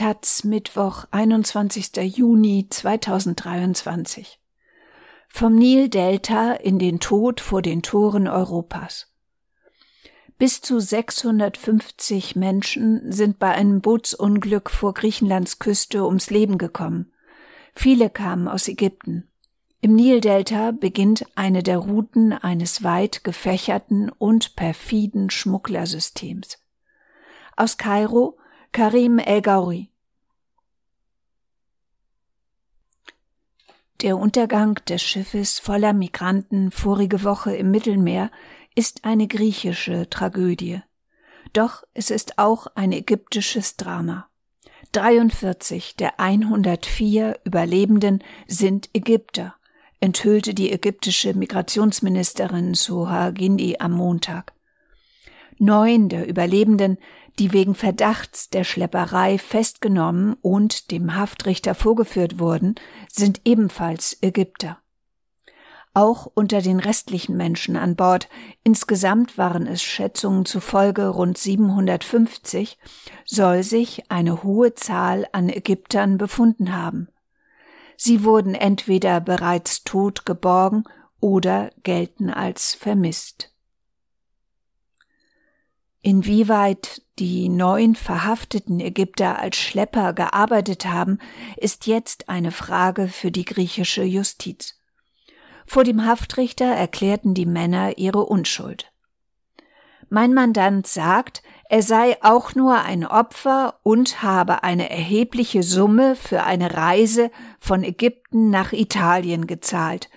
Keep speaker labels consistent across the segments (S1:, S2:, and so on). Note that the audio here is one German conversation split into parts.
S1: Taz Mittwoch, 21. Juni 2023. Vom Nildelta in den Tod vor den Toren Europas. Bis zu 650 Menschen sind bei einem Bootsunglück vor Griechenlands Küste ums Leben gekommen. Viele kamen aus Ägypten. Im Nildelta beginnt eine der Routen eines weit gefächerten und perfiden Schmugglersystems. Aus Kairo Karim El-Gauri. Der Untergang des Schiffes voller Migranten vorige Woche im Mittelmeer ist eine griechische Tragödie. Doch es ist auch ein ägyptisches Drama. 43 der 104 Überlebenden sind Ägypter, enthüllte die ägyptische Migrationsministerin Soha Gindi am Montag. Neun der Überlebenden die wegen Verdachts der Schlepperei festgenommen und dem Haftrichter vorgeführt wurden, sind ebenfalls Ägypter. Auch unter den restlichen Menschen an Bord, insgesamt waren es Schätzungen zufolge rund 750, soll sich eine hohe Zahl an Ägyptern befunden haben. Sie wurden entweder bereits tot geborgen oder gelten als vermisst. Inwieweit die neun verhafteten Ägypter als Schlepper gearbeitet haben, ist jetzt eine Frage für die griechische Justiz. Vor dem Haftrichter erklärten die Männer ihre Unschuld. Mein Mandant sagt, er sei auch nur ein Opfer und habe eine erhebliche Summe für eine Reise von Ägypten nach Italien gezahlt,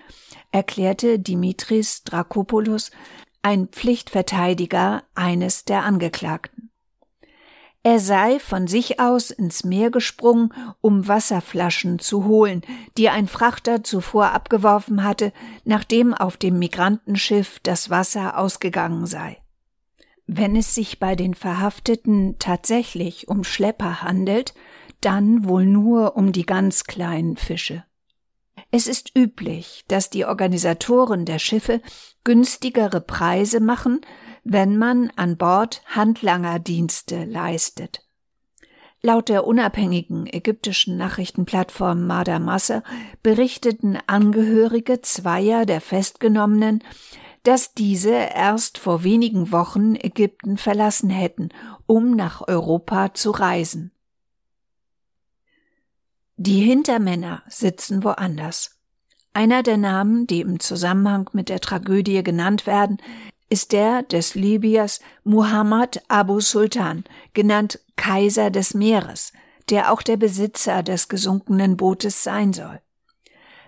S1: erklärte Dimitris Drakopoulos, ein Pflichtverteidiger eines der Angeklagten. Er sei von sich aus ins Meer gesprungen, um Wasserflaschen zu holen, die ein Frachter zuvor abgeworfen hatte, nachdem auf dem Migrantenschiff das Wasser ausgegangen sei. Wenn es sich bei den Verhafteten tatsächlich um Schlepper handelt, dann wohl nur um die ganz kleinen Fische. Es ist üblich, dass die Organisatoren der Schiffe günstigere Preise machen, wenn man an Bord Handlangerdienste leistet. Laut der unabhängigen ägyptischen Nachrichtenplattform Mada Massa berichteten Angehörige zweier der Festgenommenen, dass diese erst vor wenigen Wochen Ägypten verlassen hätten, um nach Europa zu reisen. Die Hintermänner sitzen woanders. Einer der Namen, die im Zusammenhang mit der Tragödie genannt werden, ist der des Libyers Muhammad Abu Sultan, genannt Kaiser des Meeres, der auch der Besitzer des gesunkenen Bootes sein soll.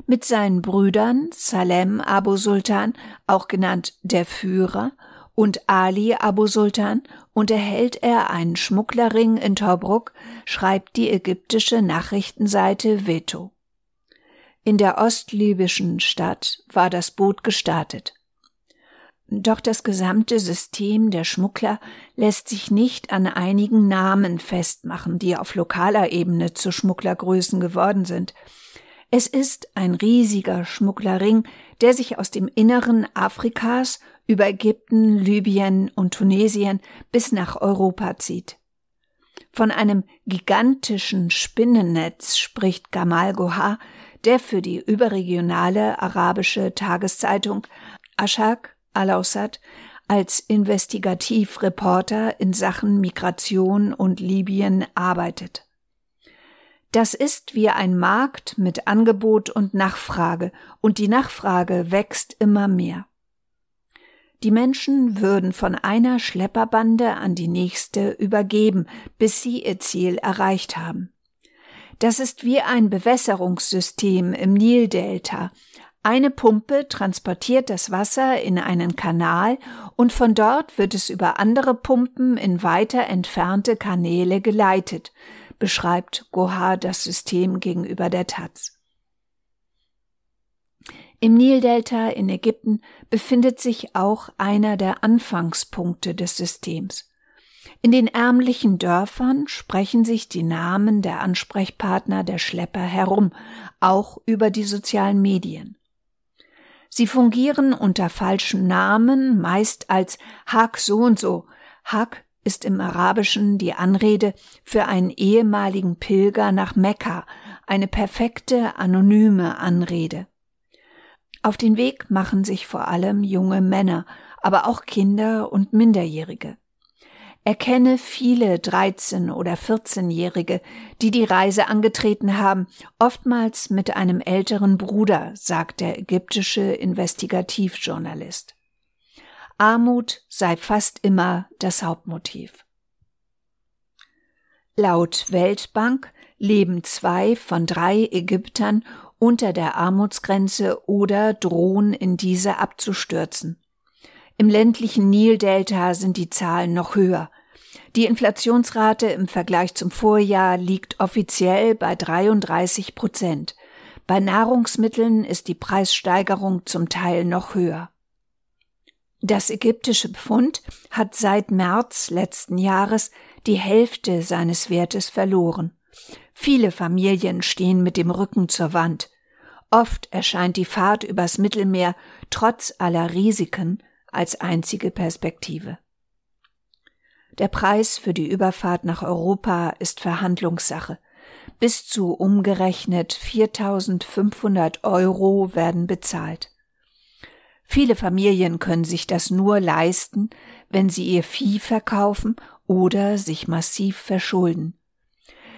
S1: Mit seinen Brüdern Salem Abu Sultan, auch genannt der Führer, und Ali Abu Sultan unterhält er einen Schmugglerring in Tobruk, schreibt die ägyptische Nachrichtenseite Veto. In der ostlibyschen Stadt war das Boot gestartet. Doch das gesamte System der Schmuggler lässt sich nicht an einigen Namen festmachen, die auf lokaler Ebene zu Schmugglergrößen geworden sind. Es ist ein riesiger Schmugglerring, der sich aus dem Inneren Afrikas über Ägypten, Libyen und Tunesien bis nach Europa zieht. Von einem gigantischen Spinnennetz spricht Gamal Gohar, der für die überregionale arabische Tageszeitung Ashak al-Awsat als Investigativreporter in Sachen Migration und Libyen arbeitet. Das ist wie ein Markt mit Angebot und Nachfrage, und die Nachfrage wächst immer mehr. Die Menschen würden von einer Schlepperbande an die nächste übergeben, bis sie ihr Ziel erreicht haben. Das ist wie ein Bewässerungssystem im Nildelta. Eine Pumpe transportiert das Wasser in einen Kanal und von dort wird es über andere Pumpen in weiter entfernte Kanäle geleitet, beschreibt Gohar das System gegenüber der Taz. Im Nildelta in Ägypten befindet sich auch einer der Anfangspunkte des Systems. In den ärmlichen Dörfern sprechen sich die Namen der Ansprechpartner der Schlepper herum, auch über die sozialen Medien. Sie fungieren unter falschen Namen, meist als Hak so und so. Hak ist im Arabischen die Anrede für einen ehemaligen Pilger nach Mekka, eine perfekte anonyme Anrede. Auf den Weg machen sich vor allem junge Männer, aber auch Kinder und Minderjährige. Er kenne viele 13- oder 14-Jährige, die die Reise angetreten haben, oftmals mit einem älteren Bruder, sagt der ägyptische Investigativjournalist. Armut sei fast immer das Hauptmotiv. Laut Weltbank leben zwei von drei Ägyptern unter der Armutsgrenze oder drohen in diese abzustürzen. Im ländlichen Nildelta sind die Zahlen noch höher. Die Inflationsrate im Vergleich zum Vorjahr liegt offiziell bei 33 Prozent. Bei Nahrungsmitteln ist die Preissteigerung zum Teil noch höher. Das ägyptische Pfund hat seit März letzten Jahres die Hälfte seines Wertes verloren. Viele Familien stehen mit dem Rücken zur Wand. Oft erscheint die Fahrt übers Mittelmeer trotz aller Risiken als einzige Perspektive. Der Preis für die Überfahrt nach Europa ist Verhandlungssache. Bis zu umgerechnet 4500 Euro werden bezahlt. Viele Familien können sich das nur leisten, wenn sie ihr Vieh verkaufen oder sich massiv verschulden.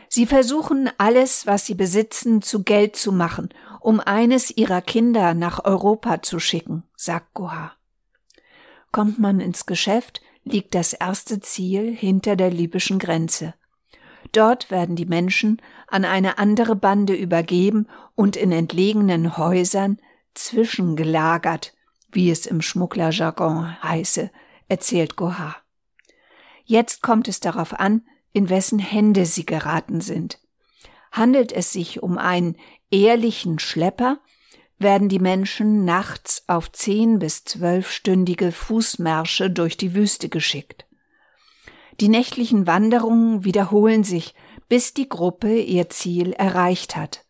S1: Sie versuchen alles, was sie besitzen, zu Geld zu machen, um eines ihrer Kinder nach Europa zu schicken, sagt Goha. Kommt man ins Geschäft, liegt das erste Ziel hinter der libyschen Grenze. Dort werden die Menschen an eine andere Bande übergeben und in entlegenen Häusern zwischengelagert, wie es im Schmugglerjargon heiße, erzählt Goha. Jetzt kommt es darauf an, in wessen Hände sie geraten sind. Handelt es sich um einen ehrlichen Schlepper, werden die Menschen nachts auf zehn bis zwölfstündige Fußmärsche durch die Wüste geschickt. Die nächtlichen Wanderungen wiederholen sich, bis die Gruppe ihr Ziel erreicht hat.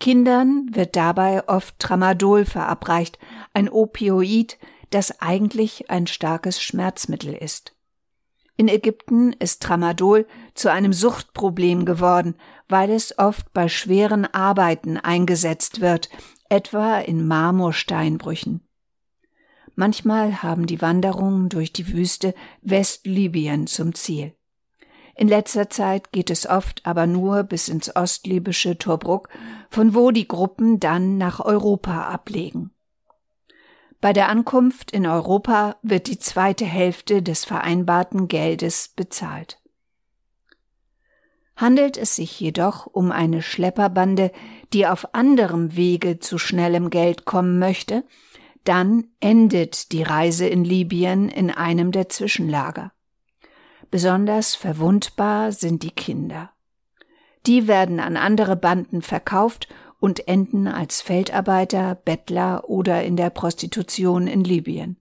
S1: Kindern wird dabei oft Tramadol verabreicht, ein Opioid, das eigentlich ein starkes Schmerzmittel ist. In Ägypten ist Tramadol zu einem Suchtproblem geworden, weil es oft bei schweren Arbeiten eingesetzt wird, etwa in Marmorsteinbrüchen. Manchmal haben die Wanderungen durch die Wüste Westlibyen zum Ziel. In letzter Zeit geht es oft aber nur bis ins ostlibysche Tobruk, von wo die Gruppen dann nach Europa ablegen. Bei der Ankunft in Europa wird die zweite Hälfte des vereinbarten Geldes bezahlt. Handelt es sich jedoch um eine Schlepperbande, die auf anderem Wege zu schnellem Geld kommen möchte, dann endet die Reise in Libyen in einem der Zwischenlager. Besonders verwundbar sind die Kinder. Die werden an andere Banden verkauft und enden als Feldarbeiter, Bettler oder in der Prostitution in Libyen.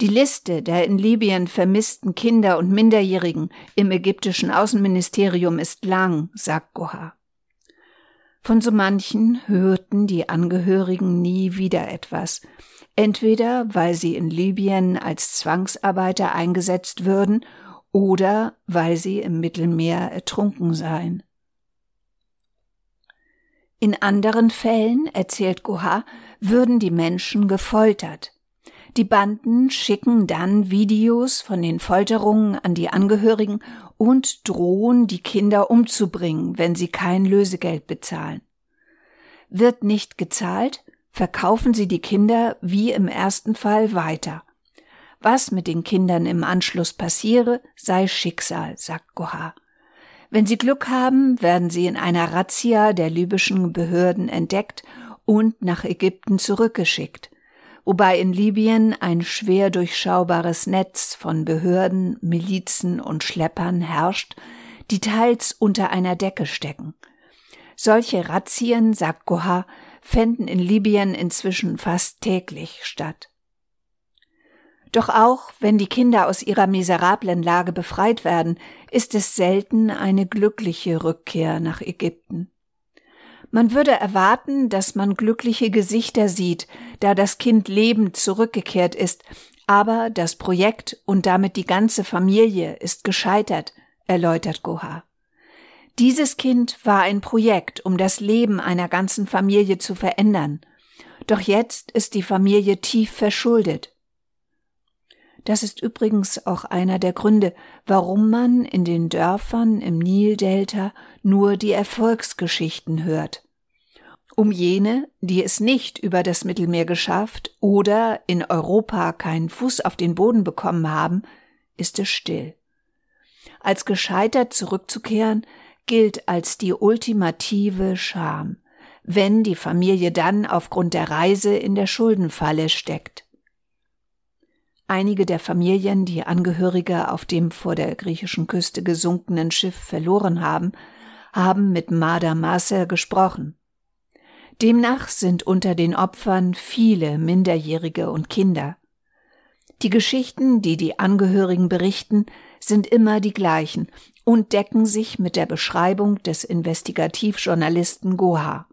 S1: Die Liste der in Libyen vermissten Kinder und Minderjährigen im ägyptischen Außenministerium ist lang, sagt Goha. Von so manchen hörten die Angehörigen nie wieder etwas, entweder weil sie in Libyen als Zwangsarbeiter eingesetzt würden oder weil sie im Mittelmeer ertrunken seien. In anderen Fällen, erzählt Goha, würden die Menschen gefoltert. Die Banden schicken dann Videos von den Folterungen an die Angehörigen und drohen, die Kinder umzubringen, wenn sie kein Lösegeld bezahlen. Wird nicht gezahlt, verkaufen sie die Kinder wie im ersten Fall weiter. Was mit den Kindern im Anschluss passiere, sei Schicksal, sagt Goha. Wenn sie Glück haben, werden sie in einer Razzia der libyschen Behörden entdeckt und nach Ägypten zurückgeschickt, wobei in Libyen ein schwer durchschaubares Netz von Behörden, Milizen und Schleppern herrscht, die teils unter einer Decke stecken. Solche Razzien, sagt Goha, fänden in Libyen inzwischen fast täglich statt. Doch auch wenn die Kinder aus ihrer miserablen Lage befreit werden, ist es selten eine glückliche Rückkehr nach Ägypten. Man würde erwarten, dass man glückliche Gesichter sieht, da das Kind lebend zurückgekehrt ist, Aber das Projekt und damit die ganze Familie ist gescheitert, erläutert Goha. Dieses Kind war ein Projekt, um das Leben einer ganzen Familie zu verändern. Doch jetzt ist die Familie tief verschuldet. Das ist übrigens auch einer der Gründe, warum man in den Dörfern im Nildelta nur die Erfolgsgeschichten hört. Um jene, die es nicht über das Mittelmeer geschafft oder in Europa keinen Fuß auf den Boden bekommen haben, ist es still. Als gescheitert zurückzukehren, gilt als die ultimative Scham, wenn die Familie dann aufgrund der Reise in der Schuldenfalle steckt. Einige der Familien, die Angehörige auf dem vor der griechischen Küste gesunkenen Schiff verloren haben, haben mit Mada Maser gesprochen. Demnach sind unter den Opfern viele Minderjährige und Kinder. Die Geschichten, die die Angehörigen berichten, sind immer die gleichen und decken sich mit der Beschreibung des Investigativjournalisten Goha.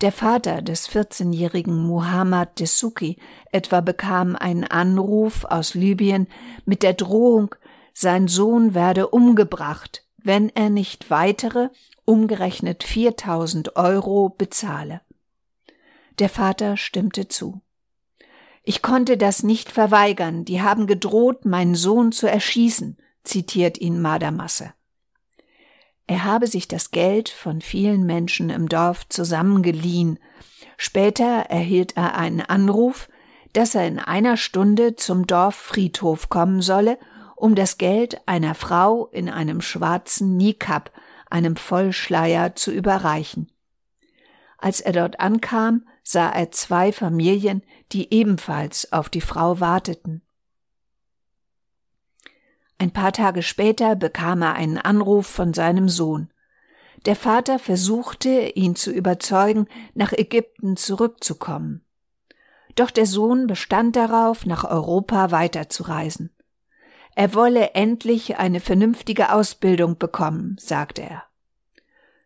S1: Der Vater des 14-jährigen Muhammad Desuki etwa bekam einen Anruf aus Libyen mit der Drohung, sein Sohn werde umgebracht, wenn er nicht weitere, umgerechnet 4000 Euro bezahle. Der Vater stimmte zu. Ich konnte das nicht verweigern, die haben gedroht, meinen Sohn zu erschießen, zitiert ihn Madamasse. Er habe sich das Geld von vielen Menschen im Dorf zusammengeliehen. Später erhielt er einen Anruf, dass er in einer Stunde zum Dorffriedhof kommen solle, um das Geld einer Frau in einem schwarzen Nikab, einem Vollschleier, zu überreichen. Als er dort ankam, sah er zwei Familien, die ebenfalls auf die Frau warteten. Ein paar Tage später bekam er einen Anruf von seinem Sohn. Der Vater versuchte, ihn zu überzeugen, nach Ägypten zurückzukommen. Doch der Sohn bestand darauf, nach Europa weiterzureisen. Er wolle endlich eine vernünftige Ausbildung bekommen, sagte er.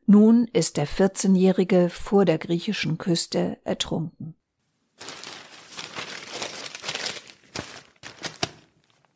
S1: Nun ist der 14-Jährige vor der griechischen Küste ertrunken.